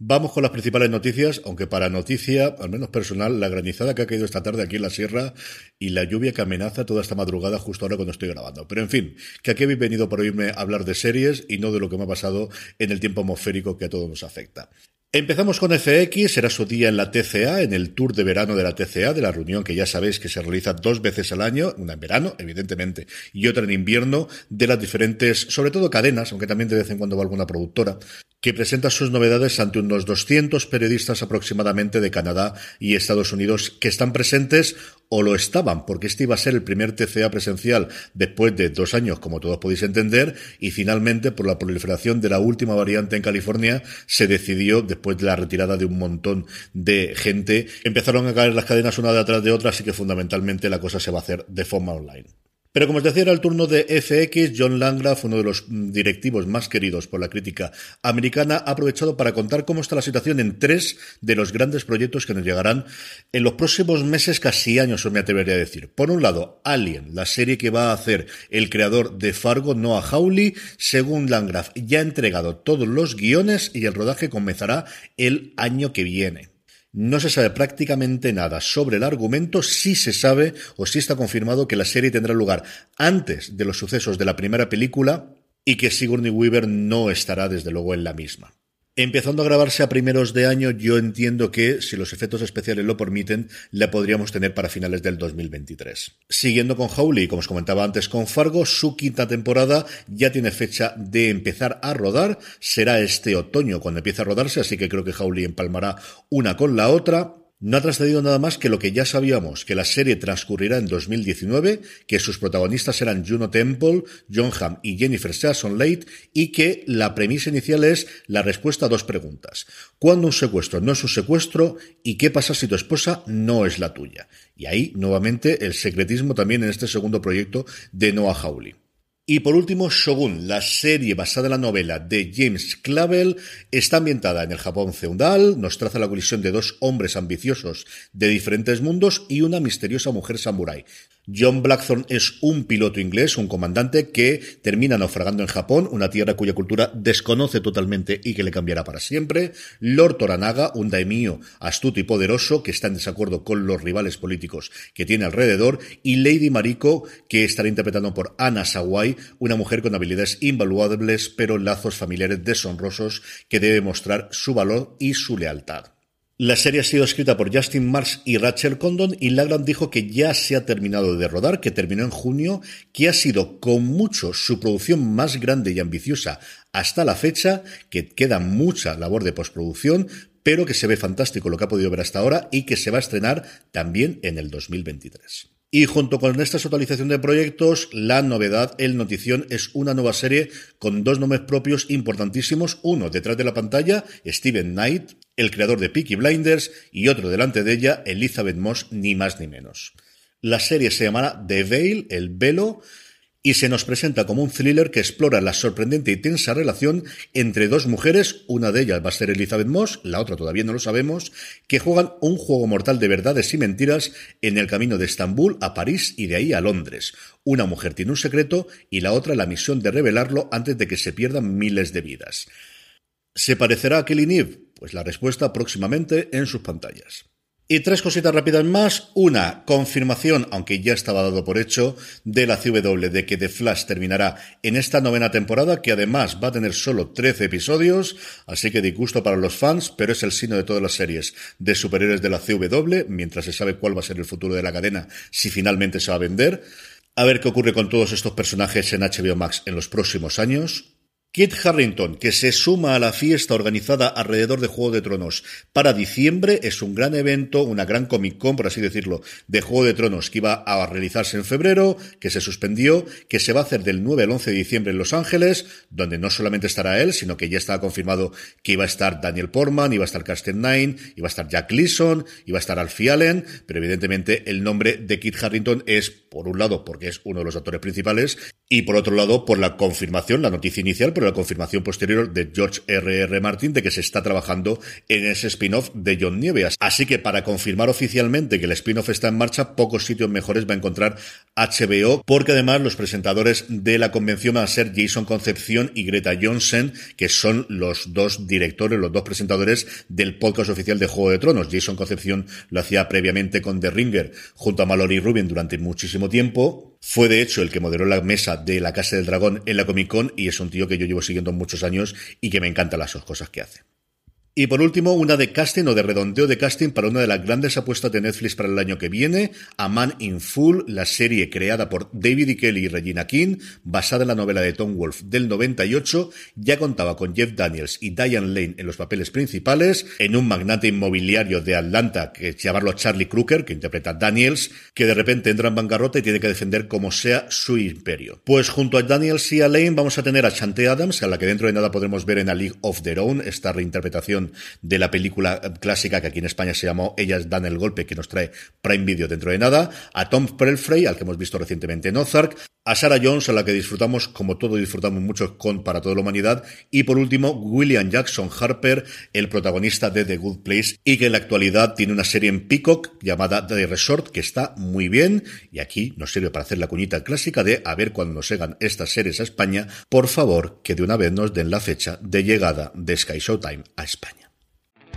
Vamos con las principales noticias, aunque para noticia, al menos personal, la granizada que ha caído esta tarde aquí en la sierra y la lluvia que amenaza toda esta madrugada justo ahora cuando estoy grabando. Pero en fin, que aquí habéis venido para oírme hablar de series y no de lo que me ha pasado en el tiempo atmosférico que a todos nos afecta. Empezamos con FX, será su día en la TCA, en el tour de verano de la TCA, de la reunión que ya sabéis que se realiza dos veces al año, una en verano, evidentemente, y otra en invierno, de las diferentes, sobre todo cadenas, aunque también de vez en cuando va alguna productora, que presenta sus novedades ante unos 200 periodistas aproximadamente de Canadá y Estados Unidos que están presentes o lo estaban, porque este iba a ser el primer TCA presencial después de dos años, como todos podéis entender, y finalmente, por la proliferación de la última variante en California, se decidió, después de la retirada de un montón de gente, empezaron a caer las cadenas una detrás de otra, así que fundamentalmente la cosa se va a hacer de forma online. Pero como os decía, era el turno de FX. John Landgraf, uno de los mm, directivos más queridos por la crítica americana, ha aprovechado para contar cómo está la situación en tres de los grandes proyectos que nos llegarán en los próximos meses, casi años, os me atrevería a decir. Por un lado, Alien, la serie que va a hacer el creador de Fargo, Noah Hawley. Según Landgraf, ya ha entregado todos los guiones y el rodaje comenzará el año que viene. No se sabe prácticamente nada sobre el argumento, sí se sabe o sí está confirmado que la serie tendrá lugar antes de los sucesos de la primera película y que Sigourney Weaver no estará desde luego en la misma. Empezando a grabarse a primeros de año, yo entiendo que, si los efectos especiales lo permiten, la podríamos tener para finales del 2023. Siguiendo con Howley, como os comentaba antes con Fargo, su quinta temporada ya tiene fecha de empezar a rodar. Será este otoño cuando empiece a rodarse, así que creo que Howley empalmará una con la otra. No ha trascendido nada más que lo que ya sabíamos, que la serie transcurrirá en 2019, que sus protagonistas serán Juno Temple, John Hamm y Jennifer Jason Leigh, y que la premisa inicial es la respuesta a dos preguntas. ¿Cuándo un secuestro no es un secuestro? ¿Y qué pasa si tu esposa no es la tuya? Y ahí, nuevamente, el secretismo también en este segundo proyecto de Noah Hawley. Y por último, Shogun, la serie basada en la novela de James Clavell, está ambientada en el Japón feudal, nos traza la colisión de dos hombres ambiciosos de diferentes mundos y una misteriosa mujer samurái. John Blackthorne es un piloto inglés, un comandante que termina naufragando en Japón, una tierra cuya cultura desconoce totalmente y que le cambiará para siempre. Lord Toranaga, un daimyo astuto y poderoso que está en desacuerdo con los rivales políticos que tiene alrededor. Y Lady Mariko, que estará interpretando por Anna Sawai, una mujer con habilidades invaluables pero lazos familiares deshonrosos que debe mostrar su valor y su lealtad. La serie ha sido escrita por Justin Marsh y Rachel Condon y Lagran dijo que ya se ha terminado de rodar, que terminó en junio, que ha sido con mucho su producción más grande y ambiciosa hasta la fecha, que queda mucha labor de postproducción, pero que se ve fantástico lo que ha podido ver hasta ahora y que se va a estrenar también en el 2023. Y junto con esta actualización de proyectos, la novedad, el notición, es una nueva serie con dos nombres propios importantísimos. Uno detrás de la pantalla, Steven Knight, el creador de Peaky Blinders, y otro delante de ella, Elizabeth Moss, ni más ni menos. La serie se llamará The Veil, el velo, y se nos presenta como un thriller que explora la sorprendente y tensa relación entre dos mujeres, una de ellas va a ser Elizabeth Moss, la otra todavía no lo sabemos, que juegan un juego mortal de verdades y mentiras en el camino de Estambul a París y de ahí a Londres. Una mujer tiene un secreto y la otra la misión de revelarlo antes de que se pierdan miles de vidas. ¿Se parecerá a Killing Eve? Pues la respuesta próximamente en sus pantallas. Y tres cositas rápidas más. Una, confirmación, aunque ya estaba dado por hecho, de la CW de que The Flash terminará en esta novena temporada, que además va a tener solo 13 episodios, así que disgusto para los fans, pero es el sino de todas las series de superiores de la CW, mientras se sabe cuál va a ser el futuro de la cadena, si finalmente se va a vender. A ver qué ocurre con todos estos personajes en HBO Max en los próximos años. Kit Harrington, que se suma a la fiesta organizada alrededor de Juego de Tronos. Para diciembre, es un gran evento, una gran Comic Con, por así decirlo, de Juego de Tronos que iba a realizarse en febrero, que se suspendió, que se va a hacer del 9 al 11 de diciembre en Los Ángeles, donde no solamente estará él, sino que ya estaba confirmado que iba a estar Daniel Portman, iba a estar Carsten Nine, iba a estar Jack Leeson, iba a estar Alfie Allen, pero evidentemente el nombre de Kit Harrington es, por un lado, porque es uno de los actores principales, y por otro lado, por la confirmación, la noticia inicial, pero la confirmación posterior de George R. R. Martin de que se está trabajando en ese spin-off de John Nieves. Así que para confirmar oficialmente que el spin-off está en marcha, pocos sitios mejores va a encontrar HBO, porque además los presentadores de la convención van a ser Jason Concepción y Greta Johnson, que son los dos directores, los dos presentadores del podcast oficial de Juego de Tronos. Jason Concepción lo hacía previamente con The Ringer junto a Mallory Rubin durante muchísimo tiempo. Fue de hecho el que moderó la mesa de la Casa del Dragón en la Comic Con y es un tío que yo llevo siguiendo muchos años y que me encantan las cosas que hace. Y por último, una de casting o de redondeo de casting para una de las grandes apuestas de Netflix para el año que viene, A Man in Full, la serie creada por David E. Kelly y Regina King, basada en la novela de Tom Wolfe del 98, ya contaba con Jeff Daniels y Diane Lane en los papeles principales, en un magnate inmobiliario de Atlanta, que llamarlo Charlie Crooker, que interpreta a Daniels, que de repente entra en bancarrota y tiene que defender como sea su imperio. Pues junto a Daniels y a Lane vamos a tener a Chante Adams, a la que dentro de nada podremos ver en A League of Their Own, esta reinterpretación de la película clásica que aquí en España se llamó Ellas dan el golpe, que nos trae Prime Video dentro de nada, a Tom Pelfrey, al que hemos visto recientemente en Ozark, a Sarah Jones, a la que disfrutamos, como todo disfrutamos mucho con Para toda la humanidad, y por último, William Jackson Harper, el protagonista de The Good Place, y que en la actualidad tiene una serie en Peacock llamada The Resort, que está muy bien, y aquí nos sirve para hacer la cuñita clásica de a ver cuando nos llegan estas series a España, por favor, que de una vez nos den la fecha de llegada de Sky Showtime a España.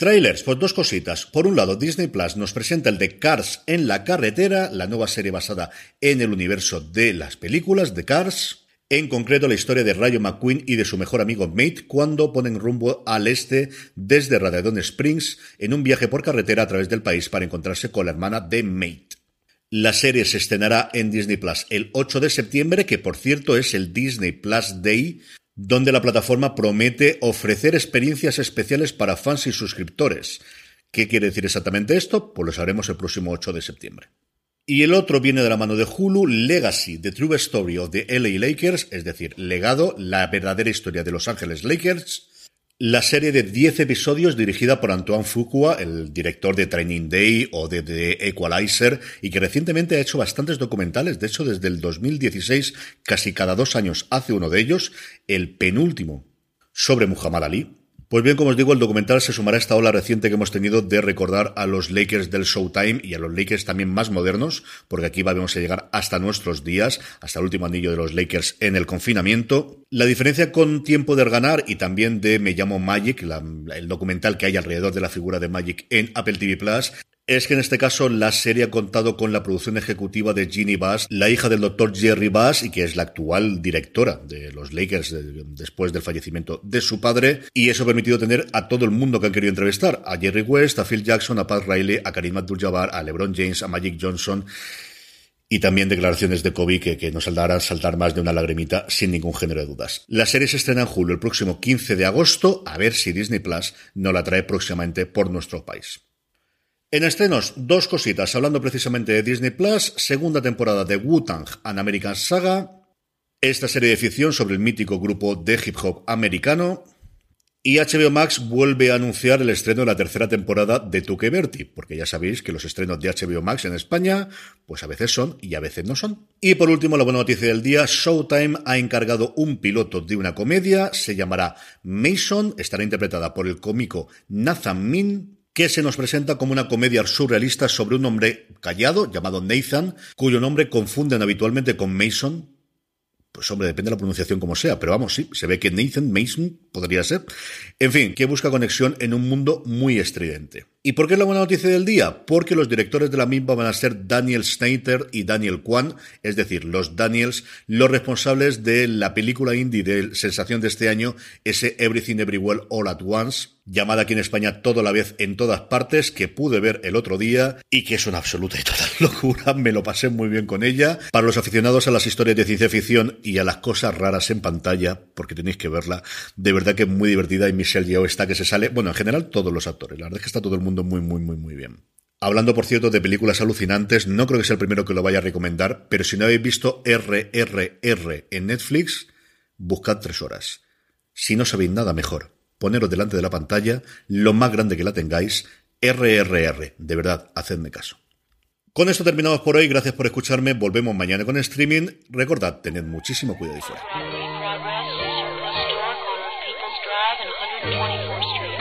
Trailers, pues dos cositas. Por un lado, Disney Plus nos presenta el de Cars en la carretera, la nueva serie basada en el universo de las películas de Cars. En concreto, la historia de Rayo McQueen y de su mejor amigo Mate cuando ponen rumbo al este desde Radadon Springs en un viaje por carretera a través del país para encontrarse con la hermana de Mate. La serie se estrenará en Disney Plus el 8 de septiembre, que por cierto es el Disney Plus Day, donde la plataforma promete ofrecer experiencias especiales para fans y suscriptores. ¿Qué quiere decir exactamente esto? Pues lo sabremos el próximo 8 de septiembre. Y el otro viene de la mano de Hulu, Legacy, The True Story of the LA Lakers, es decir, legado, la verdadera historia de Los Ángeles Lakers, la serie de 10 episodios dirigida por Antoine Fuqua, el director de Training Day o de The Equalizer, y que recientemente ha hecho bastantes documentales. De hecho, desde el 2016, casi cada dos años hace uno de ellos, el penúltimo sobre Muhammad Ali, pues bien, como os digo, el documental se sumará a esta ola reciente que hemos tenido de recordar a los Lakers del Showtime y a los Lakers también más modernos, porque aquí vamos a llegar hasta nuestros días, hasta el último anillo de los Lakers en el confinamiento. La diferencia con Tiempo de Ganar y también de Me llamo Magic, el documental que hay alrededor de la figura de Magic en Apple TV Plus, es que en este caso la serie ha contado con la producción ejecutiva de Ginny Bass, la hija del doctor Jerry Bass y que es la actual directora de los Lakers después del fallecimiento de su padre. Y eso ha permitido tener a todo el mundo que han querido entrevistar, a Jerry West, a Phil Jackson, a Pat Riley, a Karim Abdul-Jabbar, a LeBron James, a Magic Johnson y también declaraciones de Kobe que, que nos harán saltar más de una lagrimita sin ningún género de dudas. La serie se estrena en julio, el próximo 15 de agosto, a ver si Disney Plus no la trae próximamente por nuestro país. En estrenos, dos cositas, hablando precisamente de Disney Plus, segunda temporada de Wu-Tang An American Saga, esta serie de ficción sobre el mítico grupo de hip hop americano, y HBO Max vuelve a anunciar el estreno de la tercera temporada de Tuque Berti, porque ya sabéis que los estrenos de HBO Max en España, pues a veces son y a veces no son. Y por último, la buena noticia del día, Showtime ha encargado un piloto de una comedia, se llamará Mason, estará interpretada por el cómico Nathan Min, que se nos presenta como una comedia surrealista sobre un hombre callado llamado Nathan, cuyo nombre confunden habitualmente con Mason, pues hombre, depende de la pronunciación como sea, pero vamos, sí, se ve que Nathan Mason podría ser. En fin, que busca conexión en un mundo muy estridente. ¿Y por qué es la buena noticia del día? Porque los directores de la misma van a ser Daniel Snyder y Daniel Kwan, es decir, los Daniels, los responsables de la película indie de sensación de este año, ese Everything Everywhere All at Once, llamada aquí en España Todo la vez en todas partes, que pude ver el otro día y que es una absoluta y total locura, me lo pasé muy bien con ella. Para los aficionados a las historias de ciencia ficción y a las cosas raras en pantalla, porque tenéis que verla, de que es muy divertida y Michelle Yeoh está que se sale, bueno, en general todos los actores, la verdad es que está todo el mundo muy, muy, muy, muy bien. Hablando, por cierto, de películas alucinantes, no creo que sea el primero que lo vaya a recomendar, pero si no habéis visto RRR en Netflix, buscad tres horas. Si no sabéis nada mejor, poneros delante de la pantalla, lo más grande que la tengáis, RRR. De verdad, hacedme caso. Con esto terminamos por hoy, gracias por escucharme, volvemos mañana con streaming. Recordad, tened muchísimo cuidado y fuera. Drive and 124th Street.